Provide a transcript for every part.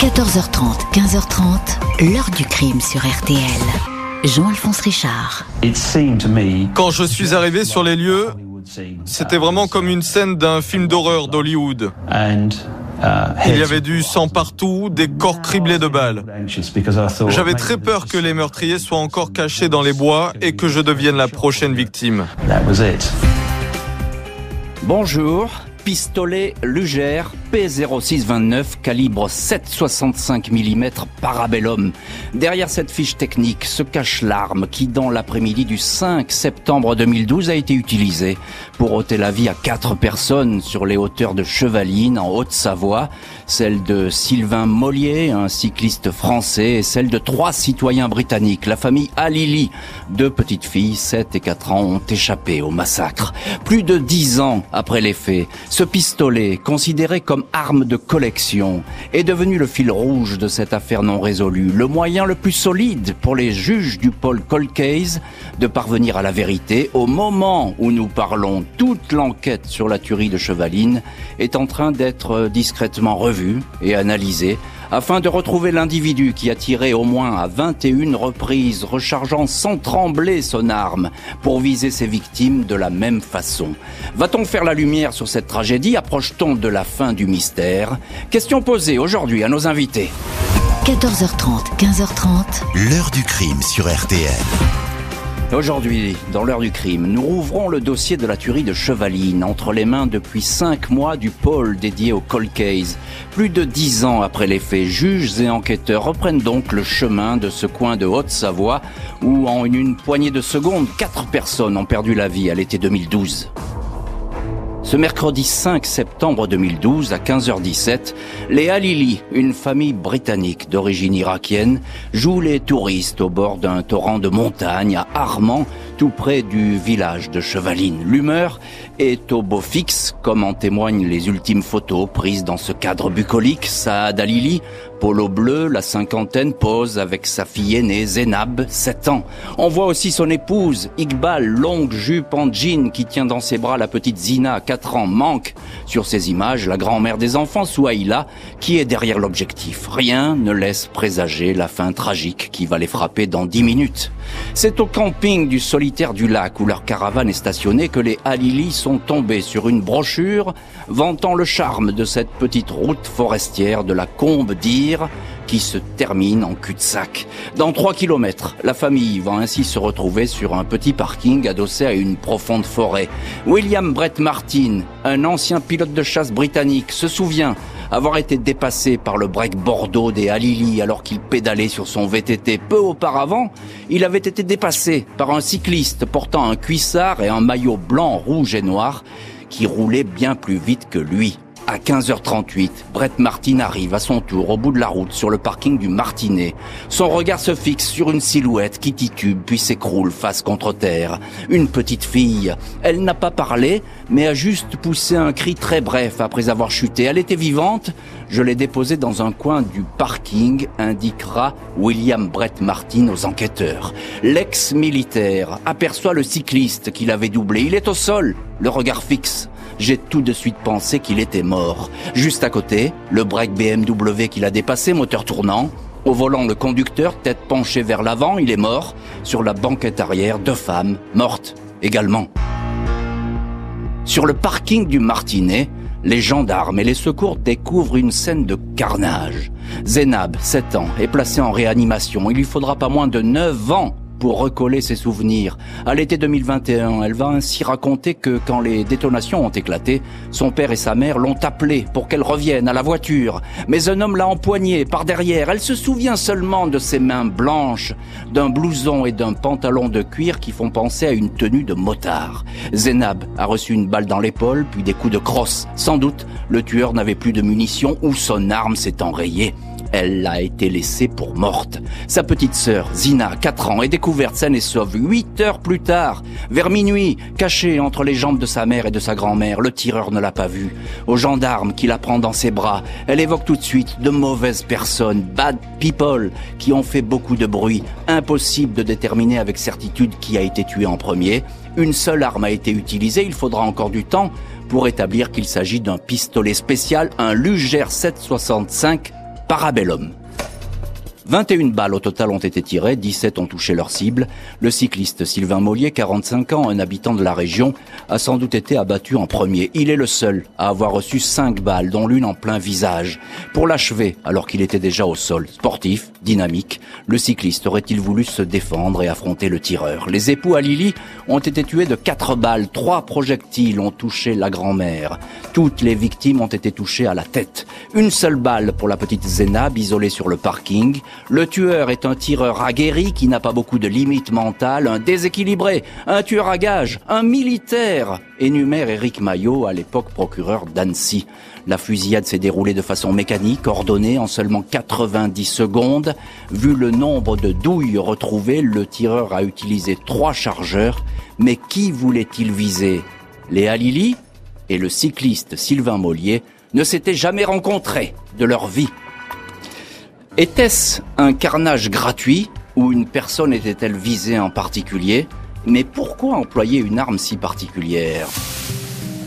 14h30, 15h30, l'heure du crime sur RTL. Jean-Alphonse Richard. Quand je suis arrivé sur les lieux, c'était vraiment comme une scène d'un film d'horreur d'Hollywood. Il y avait du sang partout, des corps criblés de balles. J'avais très peur que les meurtriers soient encore cachés dans les bois et que je devienne la prochaine victime. Bonjour, pistolet Luger P0629 calibre 7,65 mm Parabellum. Derrière cette fiche technique se cache l'arme qui, dans l'après-midi du 5 septembre 2012, a été utilisée pour ôter la vie à quatre personnes sur les hauteurs de Chevaline, en Haute-Savoie, celle de Sylvain Mollier, un cycliste français, et celle de trois citoyens britanniques. La famille Alili, deux petites filles, 7 et 4 ans, ont échappé au massacre. Plus de dix ans après les faits, ce pistolet, considéré comme arme de collection est devenu le fil rouge de cette affaire non résolue, le moyen le plus solide pour les juges du pôle cold case de parvenir à la vérité. Au moment où nous parlons, toute l'enquête sur la tuerie de Chevaline est en train d'être discrètement revue et analysée afin de retrouver l'individu qui a tiré au moins à 21 reprises, rechargeant sans trembler son arme pour viser ses victimes de la même façon. Va-t-on faire la lumière sur cette tragédie? Approche-t-on de la fin du mystère? Question posée aujourd'hui à nos invités. 14h30, 15h30. L'heure du crime sur RTL. Aujourd'hui, dans l'heure du crime, nous rouvrons le dossier de la tuerie de Chevaline entre les mains depuis cinq mois du pôle dédié au cold case. Plus de dix ans après les faits, juges et enquêteurs reprennent donc le chemin de ce coin de Haute-Savoie où, en une poignée de secondes, quatre personnes ont perdu la vie à l'été 2012. Ce mercredi 5 septembre 2012 à 15h17, les Halili, une famille britannique d'origine irakienne, jouent les touristes au bord d'un torrent de montagne à Armand, tout près du village de Chevaline. L'humeur est au beau fixe, comme en témoignent les ultimes photos prises dans ce cadre bucolique. Saad Alili, polo bleu, la cinquantaine, pose avec sa fille aînée Zénab, 7 ans. On voit aussi son épouse, Iqbal, longue jupe en jean, qui tient dans ses bras la petite Zina, 4 ans. Manque sur ces images la grand-mère des enfants, Souaïla, qui est derrière l'objectif. Rien ne laisse présager la fin tragique qui va les frapper dans 10 minutes. C'est au camping du du lac où leur caravane est stationnée que les Halili sont tombés sur une brochure vantant le charme de cette petite route forestière de la Combe d'Ire qui se termine en cul-de-sac. Dans 3 kilomètres, la famille va ainsi se retrouver sur un petit parking adossé à une profonde forêt. William Brett Martin, un ancien pilote de chasse britannique, se souvient avoir été dépassé par le break Bordeaux des Halili alors qu'il pédalait sur son VTT. Peu auparavant, il avait été dépassé par un cycliste portant un cuissard et un maillot blanc, rouge et noir qui roulait bien plus vite que lui. À 15h38, Brett Martin arrive à son tour au bout de la route sur le parking du Martinet. Son regard se fixe sur une silhouette qui titube puis s'écroule face contre terre. Une petite fille. Elle n'a pas parlé, mais a juste poussé un cri très bref après avoir chuté. Elle était vivante. Je l'ai déposée dans un coin du parking, indiquera William Brett Martin aux enquêteurs. L'ex-militaire aperçoit le cycliste qui l'avait doublé. Il est au sol, le regard fixe j'ai tout de suite pensé qu'il était mort. Juste à côté, le break BMW qu'il a dépassé, moteur tournant. Au volant, le conducteur, tête penchée vers l'avant, il est mort. Sur la banquette arrière, deux femmes, mortes également. Sur le parking du Martinet, les gendarmes et les secours découvrent une scène de carnage. Zénab, 7 ans, est placé en réanimation. Il lui faudra pas moins de 9 ans pour recoller ses souvenirs. À l'été 2021, elle va ainsi raconter que quand les détonations ont éclaté, son père et sa mère l'ont appelée pour qu'elle revienne à la voiture. Mais un homme l'a empoignée par derrière. Elle se souvient seulement de ses mains blanches, d'un blouson et d'un pantalon de cuir qui font penser à une tenue de motard. Zénab a reçu une balle dans l'épaule, puis des coups de crosse. Sans doute, le tueur n'avait plus de munitions ou son arme s'est enrayée. Elle a été laissée pour morte. Sa petite sœur, Zina, 4 ans, est découverte saine et sauve 8 heures plus tard, vers minuit, cachée entre les jambes de sa mère et de sa grand-mère. Le tireur ne l'a pas vue. Au gendarme qui la prend dans ses bras, elle évoque tout de suite de mauvaises personnes, bad people, qui ont fait beaucoup de bruit. Impossible de déterminer avec certitude qui a été tué en premier. Une seule arme a été utilisée, il faudra encore du temps pour établir qu'il s'agit d'un pistolet spécial, un Luger 765 Parabellum. 21 balles au total ont été tirées, 17 ont touché leur cible. Le cycliste Sylvain Mollier, 45 ans, un habitant de la région, a sans doute été abattu en premier. Il est le seul à avoir reçu 5 balles, dont l'une en plein visage. Pour l'achever, alors qu'il était déjà au sol, sportif, dynamique, le cycliste aurait-il voulu se défendre et affronter le tireur? Les époux à Lily ont été tués de 4 balles, 3 projectiles ont touché la grand-mère. Toutes les victimes ont été touchées à la tête. Une seule balle pour la petite Zénab isolée sur le parking. Le tueur est un tireur aguerri qui n'a pas beaucoup de limites mentales, un déséquilibré, un tueur à gage, un militaire, énumère Éric Maillot, à l'époque procureur d'Annecy. La fusillade s'est déroulée de façon mécanique, ordonnée en seulement 90 secondes. Vu le nombre de douilles retrouvées, le tireur a utilisé trois chargeurs. Mais qui voulait-il viser? Léa Lily et le cycliste Sylvain Mollier ne s'étaient jamais rencontrés de leur vie. Était-ce un carnage gratuit ou une personne était-elle visée en particulier? Mais pourquoi employer une arme si particulière?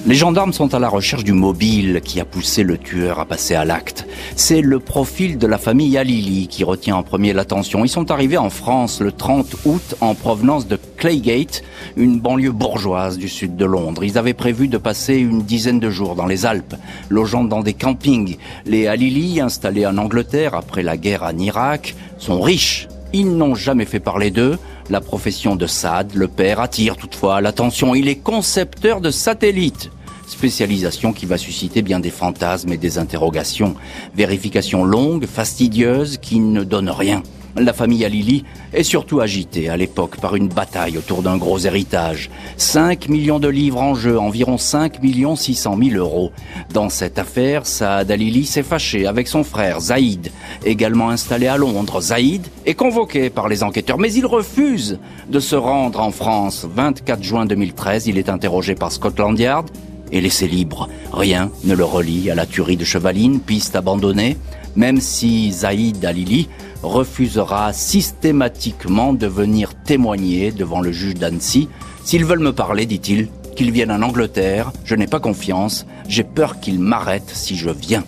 Les gendarmes sont à la recherche du mobile qui a poussé le tueur à passer à l'acte. C'est le profil de la famille Alili qui retient en premier l'attention. Ils sont arrivés en France le 30 août en provenance de Claygate, une banlieue bourgeoise du sud de Londres. Ils avaient prévu de passer une dizaine de jours dans les Alpes, logeant dans des campings. Les Alili, installés en Angleterre après la guerre en Irak, sont riches. Ils n'ont jamais fait parler d'eux. La profession de Saad, le père, attire toutefois l'attention. Il est concepteur de satellites spécialisation qui va susciter bien des fantasmes et des interrogations. Vérification longue, fastidieuse, qui ne donne rien. La famille Alili est surtout agitée à l'époque par une bataille autour d'un gros héritage. 5 millions de livres en jeu, environ 5 millions 600 000 euros. Dans cette affaire, Saad Alili s'est fâché avec son frère Zaïd, également installé à Londres. Zaïd est convoqué par les enquêteurs, mais il refuse de se rendre en France. 24 juin 2013, il est interrogé par Scotland Yard et laissé libre. Rien ne le relie à la tuerie de Chevaline, piste abandonnée, même si Zaïd Alili refusera systématiquement de venir témoigner devant le juge d'Annecy. S'ils veulent me parler, dit-il, qu'ils viennent en Angleterre, je n'ai pas confiance, j'ai peur qu'ils m'arrêtent si je viens.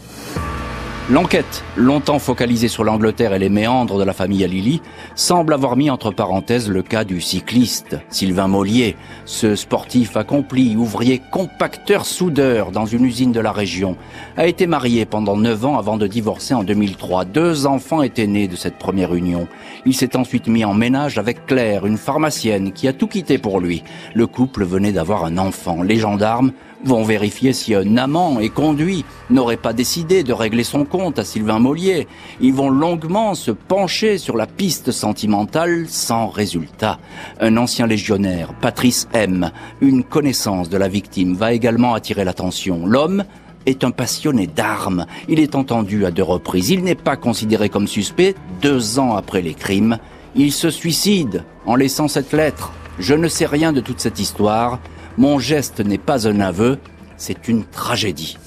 L'enquête, longtemps focalisée sur l'Angleterre et les méandres de la famille Alili, semble avoir mis entre parenthèses le cas du cycliste Sylvain Mollier, ce sportif accompli, ouvrier compacteur soudeur dans une usine de la région, a été marié pendant neuf ans avant de divorcer en 2003. Deux enfants étaient nés de cette première union. Il s'est ensuite mis en ménage avec Claire, une pharmacienne qui a tout quitté pour lui. Le couple venait d'avoir un enfant. Les gendarmes vont vérifier si un amant et conduit n'aurait pas décidé de régler son compte à Sylvain Mollier. Ils vont longuement se pencher sur la piste sentimentale sans résultat. Un ancien légionnaire, Patrice M., une connaissance de la victime, va également attirer l'attention. L'homme est un passionné d'armes. Il est entendu à deux reprises. Il n'est pas considéré comme suspect deux ans après les crimes. Il se suicide en laissant cette lettre. Je ne sais rien de toute cette histoire. Mon geste n'est pas un aveu, c'est une tragédie.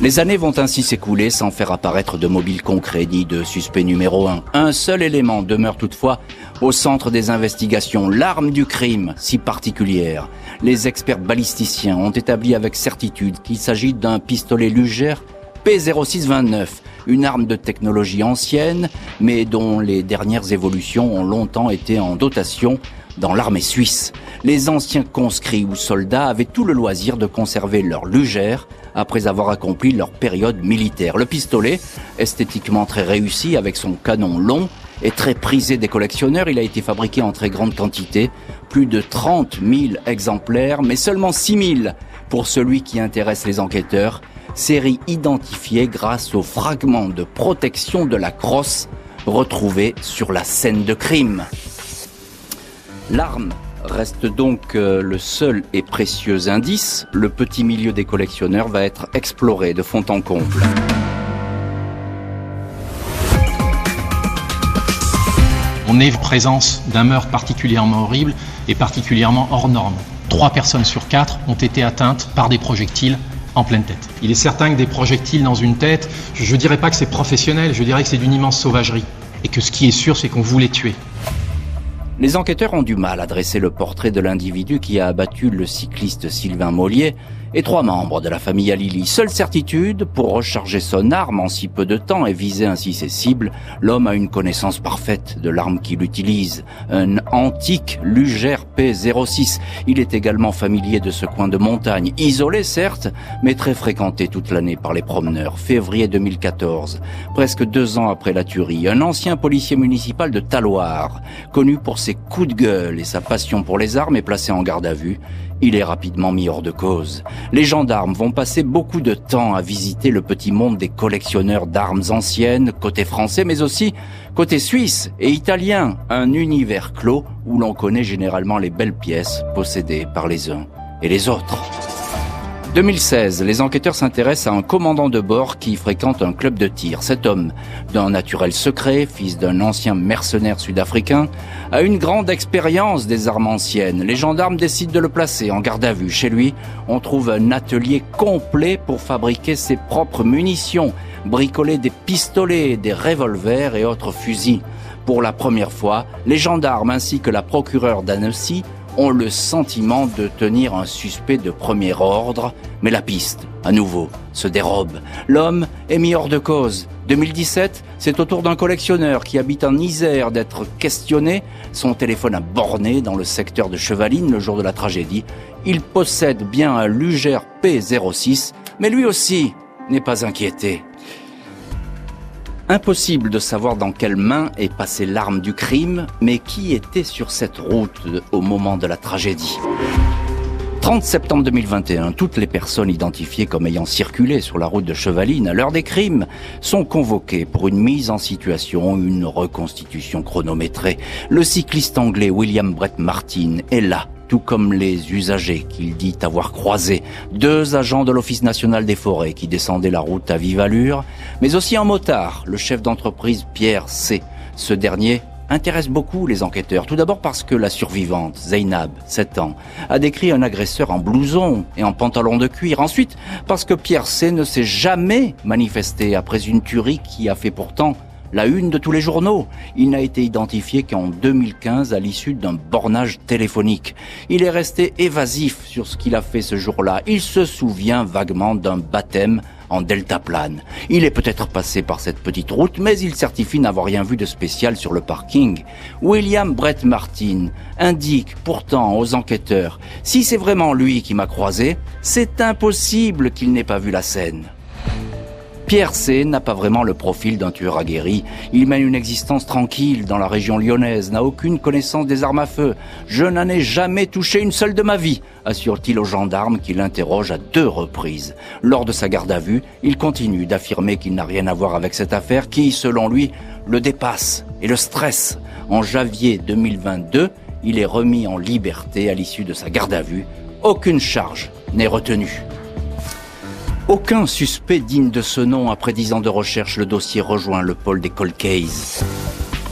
Les années vont ainsi s'écouler sans faire apparaître de mobile concret ni de suspect numéro un. Un seul élément demeure toutefois au centre des investigations, l'arme du crime si particulière. Les experts balisticiens ont établi avec certitude qu'il s'agit d'un pistolet Luger P0629, une arme de technologie ancienne, mais dont les dernières évolutions ont longtemps été en dotation dans l'armée suisse. Les anciens conscrits ou soldats avaient tout le loisir de conserver leur lugère après avoir accompli leur période militaire. Le pistolet, esthétiquement très réussi avec son canon long, est très prisé des collectionneurs. Il a été fabriqué en très grande quantité, plus de 30 000 exemplaires, mais seulement 6 000 pour celui qui intéresse les enquêteurs. Série identifiée grâce aux fragments de protection de la crosse retrouvés sur la scène de crime. L'arme reste donc euh, le seul et précieux indice. Le petit milieu des collectionneurs va être exploré de fond en comble. On est en présence d'un meurtre particulièrement horrible et particulièrement hors norme. Trois personnes sur quatre ont été atteintes par des projectiles en pleine tête. Il est certain que des projectiles dans une tête, je ne dirais pas que c'est professionnel, je dirais que c'est d'une immense sauvagerie. Et que ce qui est sûr, c'est qu'on voulait tuer. Les enquêteurs ont du mal à dresser le portrait de l'individu qui a abattu le cycliste Sylvain Mollier et trois membres de la famille Alili. Seule certitude, pour recharger son arme en si peu de temps et viser ainsi ses cibles, l'homme a une connaissance parfaite de l'arme qu'il utilise, un antique Luger P06. Il est également familier de ce coin de montagne, isolé certes, mais très fréquenté toute l'année par les promeneurs. Février 2014, presque deux ans après la tuerie, un ancien policier municipal de Taloir, connu pour ses coups de gueule et sa passion pour les armes, est placé en garde à vue il est rapidement mis hors de cause. Les gendarmes vont passer beaucoup de temps à visiter le petit monde des collectionneurs d'armes anciennes, côté français, mais aussi côté suisse et italien, un univers clos où l'on connaît généralement les belles pièces possédées par les uns et les autres. 2016, les enquêteurs s'intéressent à un commandant de bord qui fréquente un club de tir. Cet homme, d'un naturel secret, fils d'un ancien mercenaire sud-africain, a une grande expérience des armes anciennes. Les gendarmes décident de le placer en garde à vue. Chez lui, on trouve un atelier complet pour fabriquer ses propres munitions, bricoler des pistolets, des revolvers et autres fusils. Pour la première fois, les gendarmes ainsi que la procureure d'Annecy ont le sentiment de tenir un suspect de premier ordre, mais la piste, à nouveau, se dérobe. L'homme est mis hors de cause. 2017, c'est au tour d'un collectionneur qui habite en Isère d'être questionné. Son téléphone a borné dans le secteur de Chevaline le jour de la tragédie. Il possède bien un Luger P06, mais lui aussi n'est pas inquiété. Impossible de savoir dans quelle main est passée l'arme du crime, mais qui était sur cette route au moment de la tragédie 30 septembre 2021, toutes les personnes identifiées comme ayant circulé sur la route de Chevaline à l'heure des crimes sont convoquées pour une mise en situation, une reconstitution chronométrée. Le cycliste anglais William Brett Martin est là tout comme les usagers qu'il dit avoir croisés, deux agents de l'Office national des forêts qui descendaient la route à vive allure, mais aussi un motard, le chef d'entreprise Pierre C. Ce dernier intéresse beaucoup les enquêteurs. Tout d'abord parce que la survivante, Zainab, 7 ans, a décrit un agresseur en blouson et en pantalon de cuir. Ensuite, parce que Pierre C ne s'est jamais manifesté après une tuerie qui a fait pourtant la une de tous les journaux. Il n'a été identifié qu'en 2015 à l'issue d'un bornage téléphonique. Il est resté évasif sur ce qu'il a fait ce jour-là. Il se souvient vaguement d'un baptême en deltaplane. Il est peut-être passé par cette petite route, mais il certifie n'avoir rien vu de spécial sur le parking. William Brett Martin indique pourtant aux enquêteurs, si c'est vraiment lui qui m'a croisé, c'est impossible qu'il n'ait pas vu la scène. Pierre C n'a pas vraiment le profil d'un tueur aguerri. Il mène une existence tranquille dans la région lyonnaise, n'a aucune connaissance des armes à feu. Je n'en ai jamais touché une seule de ma vie, assure-t-il aux gendarmes qui l'interrogent à deux reprises. Lors de sa garde à vue, il continue d'affirmer qu'il n'a rien à voir avec cette affaire qui, selon lui, le dépasse et le stresse. En janvier 2022, il est remis en liberté à l'issue de sa garde à vue. Aucune charge n'est retenue. Aucun suspect digne de ce nom après dix ans de recherche, le dossier rejoint le pôle des cold.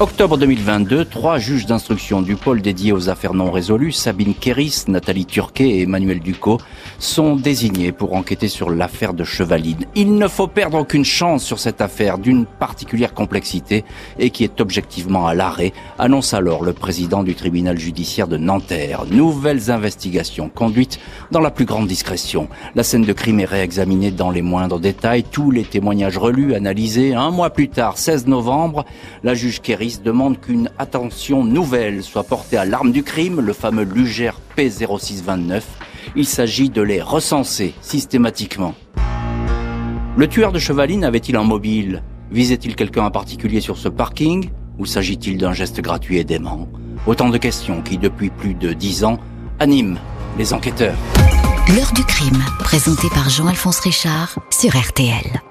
Octobre 2022, trois juges d'instruction du pôle dédié aux affaires non résolues, Sabine Kéris, Nathalie Turquet et Emmanuel Ducot, sont désignés pour enquêter sur l'affaire de Chevaline. Il ne faut perdre aucune chance sur cette affaire d'une particulière complexité et qui est objectivement à l'arrêt, annonce alors le président du tribunal judiciaire de Nanterre. Nouvelles investigations conduites dans la plus grande discrétion. La scène de crime est réexaminée dans les moindres détails, tous les témoignages relus, analysés. Un mois plus tard, 16 novembre, la juge Kéris demande qu'une attention nouvelle soit portée à l'arme du crime, le fameux Luger P0629. Il s'agit de les recenser systématiquement. Le tueur de Chevaline avait-il un mobile? Visait-il quelqu'un en particulier sur ce parking? Ou s'agit-il d'un geste gratuit et dément? Autant de questions qui, depuis plus de dix ans, animent les enquêteurs. L'heure du crime, présenté par Jean-Alphonse Richard sur RTL.